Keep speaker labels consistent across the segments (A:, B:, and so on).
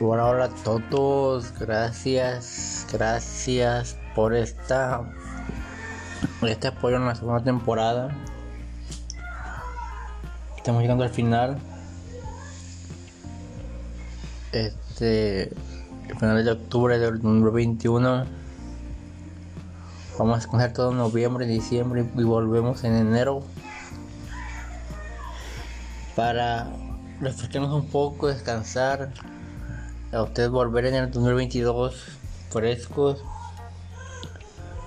A: Hola, hola a todos, gracias, gracias por esta este apoyo en la segunda temporada. Estamos llegando al final. Este final de octubre del 2021. Vamos a escoger todo noviembre, diciembre y volvemos en enero para refrescarnos un poco, descansar, a ustedes volver en el 2022 frescos,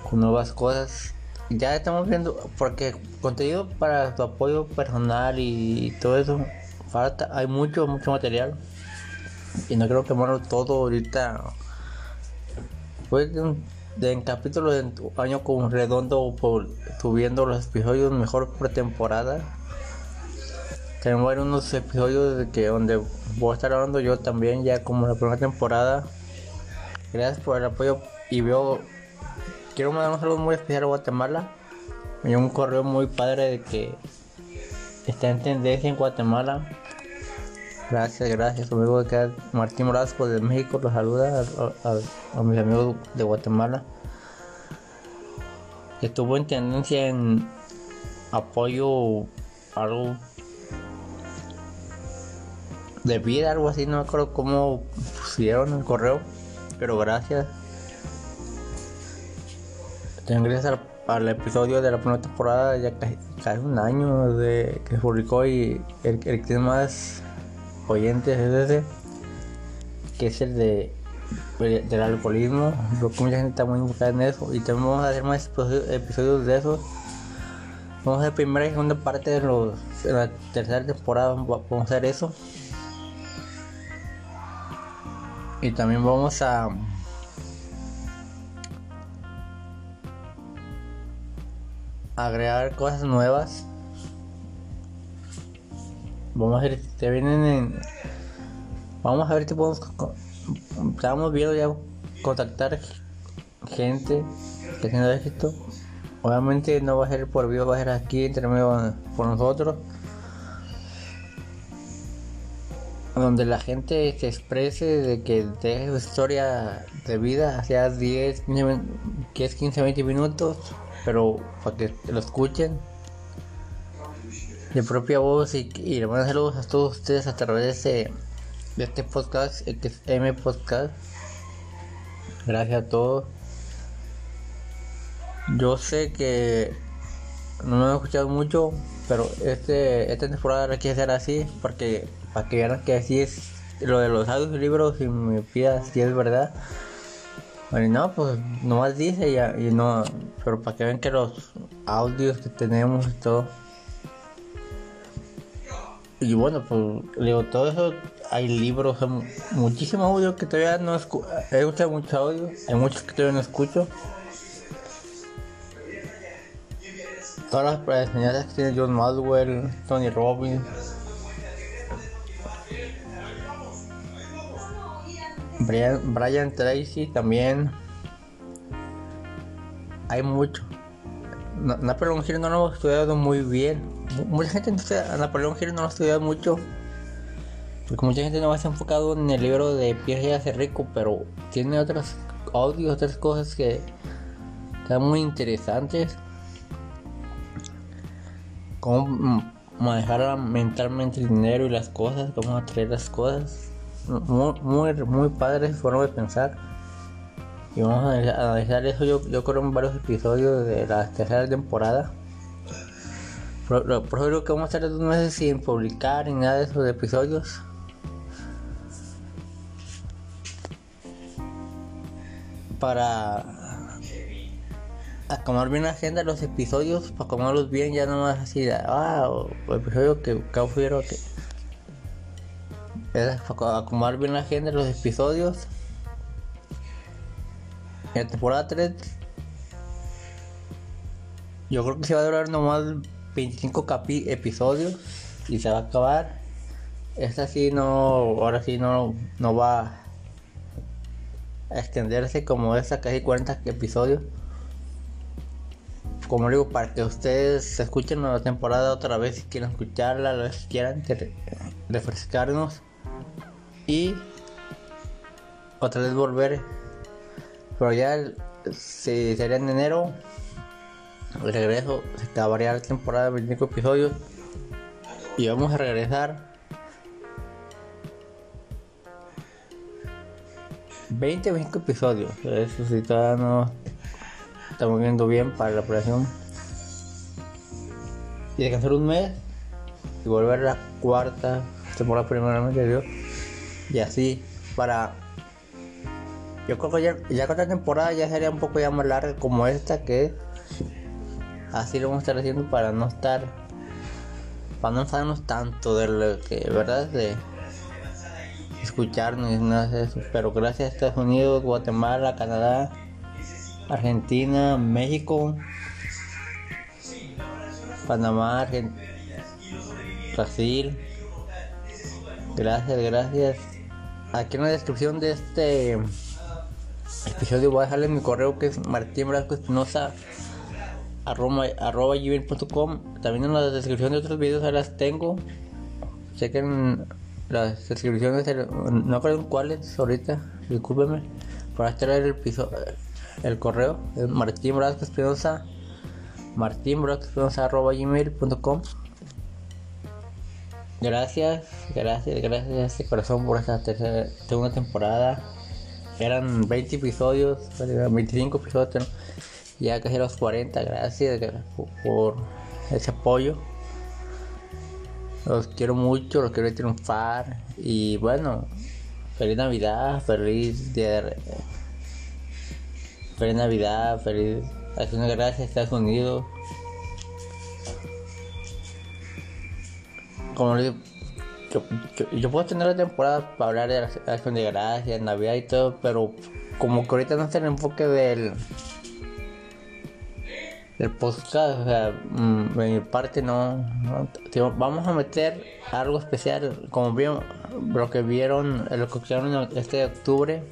A: con nuevas cosas. Ya estamos viendo, porque contenido para tu apoyo personal y todo eso, falta, hay mucho, mucho material. Y no creo quemarlo todo ahorita. Pues de, un, de en capítulo de año con redondo por subiendo los episodios mejor por temporada tenemos ver unos episodios de que donde voy a estar hablando yo también ya como la primera temporada. Gracias por el apoyo y veo quiero mandar un saludo muy especial a Guatemala. Me dio un correo muy padre de que está en tendencia en Guatemala. Gracias, gracias, amigo acá, Martín Morasco de México, los saluda a mis amigos de Guatemala. Estuvo en tendencia en apoyo algo de vida, algo así, no me acuerdo cómo pusieron el correo, pero gracias. Gracias al, episodio de la primera temporada, ya casi, un año de que se publicó y el, que tiene más oyentes es ese, que es el de del alcoholismo, lo que mucha gente está muy enfocada en eso y también vamos a hacer más episodios de esos. Vamos a hacer primera y segunda parte de los de la tercera temporada, vamos a hacer eso. Y también vamos a agregar cosas nuevas. Vamos a ver si te vienen en. Vamos a ver si podemos. Estamos viendo ya contactar gente que haciendo esto. Obviamente no va a ser por vivo, va a ser aquí entre medio por nosotros. Donde la gente se exprese de que deje su historia de vida hacia 10, 15, 20 minutos, pero para que lo escuchen de propia voz y, y le mando saludos a todos ustedes a través de este, de este podcast, que es M Podcast. Gracias a todos. Yo sé que no me he escuchado mucho, pero este, esta temporada hay que ser así porque para que vean que así es lo de los audios libros y me pidas si es verdad. Bueno, no, pues nomás dice ya, y no, pero para que vean que los audios que tenemos y todo. Y bueno, pues digo, todo eso, hay libros, hay muchísimos audios que todavía no escucho, he escuchado muchos audios, hay muchos que todavía no escucho. Todas las enseñanzas que tiene John Madwell, Tony Robbins, Brian, Tracy también. Hay mucho. Napoleón Hill no lo ha estudiado muy bien. Mucha gente a Napoleón Hill no lo ha estudiado mucho. Porque mucha gente no va a enfocado en el libro de Pierre y hace rico, pero tiene otros audios, otras cosas que están muy interesantes. Cómo manejar mentalmente el dinero y las cosas, cómo atraer las cosas muy, muy, muy padre su forma de pensar. Y vamos a analizar eso yo, yo creo en varios episodios de la tercera temporada. Por, ejemplo que vamos a estar dos meses sin publicar ni nada de esos episodios. Para acomodar bien la agenda los episodios, para acomodarlos bien, ya no más así ah, o, episodio que, que que es acomodar bien la agenda de los episodios. En la temporada 3 yo creo que se va a durar nomás 25 episodios y se va a acabar. Esta sí no, ahora sí no, no va a extenderse como esta casi 40 episodios. Como digo, para que ustedes escuchen la temporada otra vez si quieren escucharla, lo que quieran refrescarnos y otra vez volver. Pero ya si sería en enero, el regreso, se acabaría la temporada de 25 episodios. Y vamos a regresar 20 o 25 episodios. Eso sí, todavía no estamos viendo bien para la operación. Y descansar un mes y volver a la cuarta temporada primeramente Dios. Y así para yo creo que ya, con temporada ya sería un poco ya más larga como esta que así lo vamos a estar haciendo para no estar para no enfadarnos tanto de lo que verdad de escucharnos y nada eso. Pero gracias a Estados Unidos Guatemala Canadá Argentina México Panamá Brasil. Gracias gracias aquí en la descripción de este episodio voy a dejarle mi correo que es Martín Espinosa arroba, gmail.com también en la descripción de otros videos las tengo. Chequen las descripciones no creo cuáles ahorita discúlpenme para traer el correo es Martín Espinosa Martín arroba gmail.com Gracias, gracias, gracias de corazón por esta tercera, segunda temporada. Eran 20 episodios, 25 episodios, ya casi los 40. Gracias por ese apoyo. Los quiero mucho, los quiero triunfar. Y bueno, feliz Navidad, feliz día Feliz Navidad, feliz acción de gracias Estados Unidos. Yo, puedo tener la temporada para hablar de acción de gracias, Navidad y todo, pero como que ahorita no está el enfoque del del podcast, o sea, mm, en mi parte no, vamos a meter algo especial, como vieron, lo que vieron, lo que escucharon este octubre,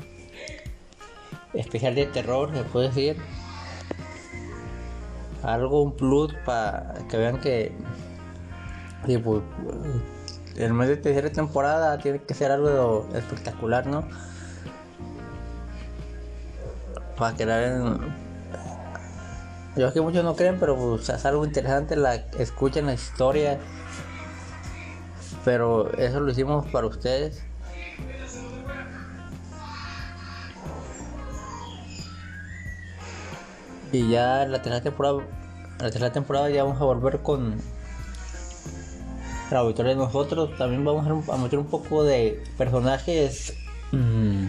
A: especial de terror, se puede decir, algo, un plus para que vean que y pues, el mes de tercera temporada tiene que ser algo espectacular, ¿no? Para quedar en... Yo sé que muchos no creen, pero pues, es algo interesante, la escuchan la historia. Pero eso lo hicimos para ustedes. Y ya la tercera temporada, la tercera temporada ya vamos a volver con la auditoría de nosotros. También vamos a meter un poco de personajes. Mm,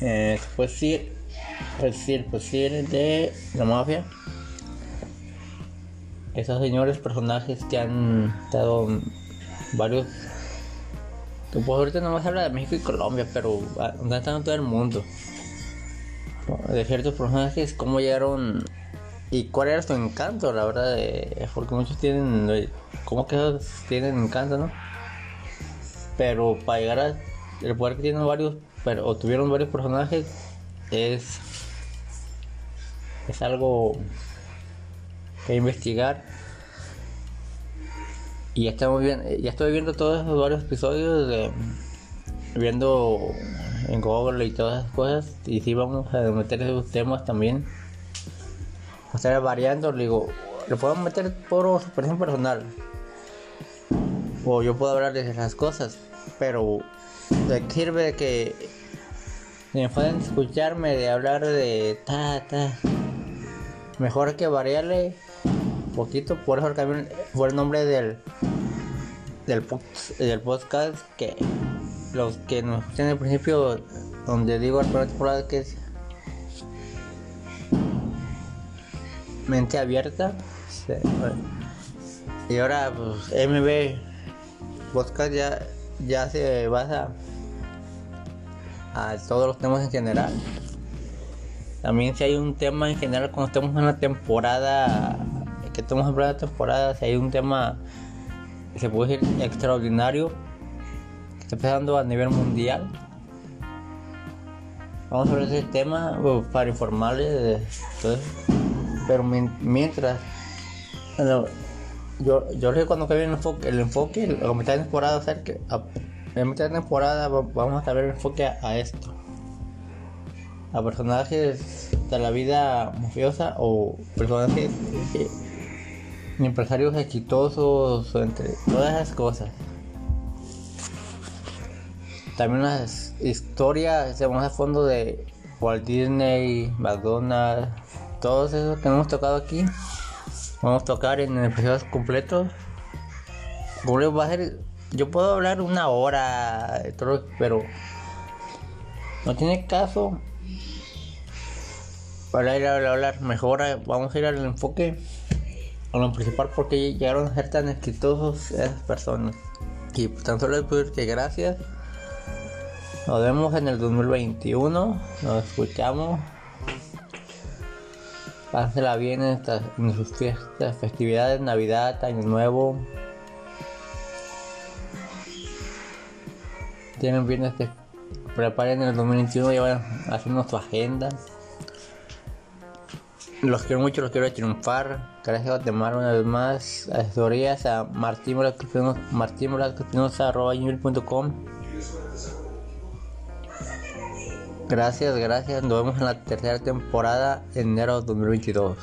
A: eh, pues sí, pues sí, pues sí, de la mafia. Esos señores personajes que han estado varios. Pues ahorita no más habla de México y Colombia, pero están en todo el mundo. De ciertos personajes, cómo llegaron ¿Y cuál era su encanto, la verdad? porque muchos tienen, ¿cómo que tienen encanto, no? Pero para llegar a el poder que tienen varios, pero, o tuvieron varios personajes, es, es algo que investigar. Y ya estamos bien, ya estoy viendo todos esos varios episodios de, viendo en Google y todas esas cosas. Y si vamos a meter esos temas también estar variando, le digo, le podemos meter por superación personal. O yo puedo hablar de esas cosas, pero de qué sirve que me pueden escucharme de hablar de ta ta. Mejor que variarle poquito, por eso también fue el nombre del del, podcast que los que nos escuchan al principio donde digo al temporada que es mente abierta. Y ahora, pues, MB Podcast ya, ya se basa a todos los temas en general. También si hay un tema en general cuando estamos en una temporada, que estamos en plena temporada, si hay un tema se puede decir extraordinario, que está empezando a nivel mundial. Vamos a ver ese tema pues, para informarles de todo eso. Pero mientras, yo, yo sé cuando que el enfoque, el enfoque, la mitad de temporada acerca, en esta temporada vamos a ver enfoque a, esto. A personajes de la vida mafiosa o personajes empresarios exitosos entre todas esas cosas. También unas historias más a fondo de Walt Disney, McDonald's, todos esos que hemos tocado aquí. Vamos a tocar en episodios completos. Va a ser, yo puedo hablar una hora, pero no tiene caso para ir a hablar. Mejor vamos a ir al enfoque, a lo principal, porque llegaron a ser tan exitosos esas personas. Y tan solo les decir que gracias. Nos vemos en el 2021. Nos escuchamos. Pásela bien en, estas, en sus fiestas, festividades, Navidad, Año Nuevo. Tienen bien este. Preparen el 2021 y vayan haciendo su agenda. Los quiero mucho, los quiero triunfar. Gracias a Guatemala una vez más. Asesorías a martimorascospinosa.com Gracias, gracias. Nos vemos en la tercera temporada, enero 2022.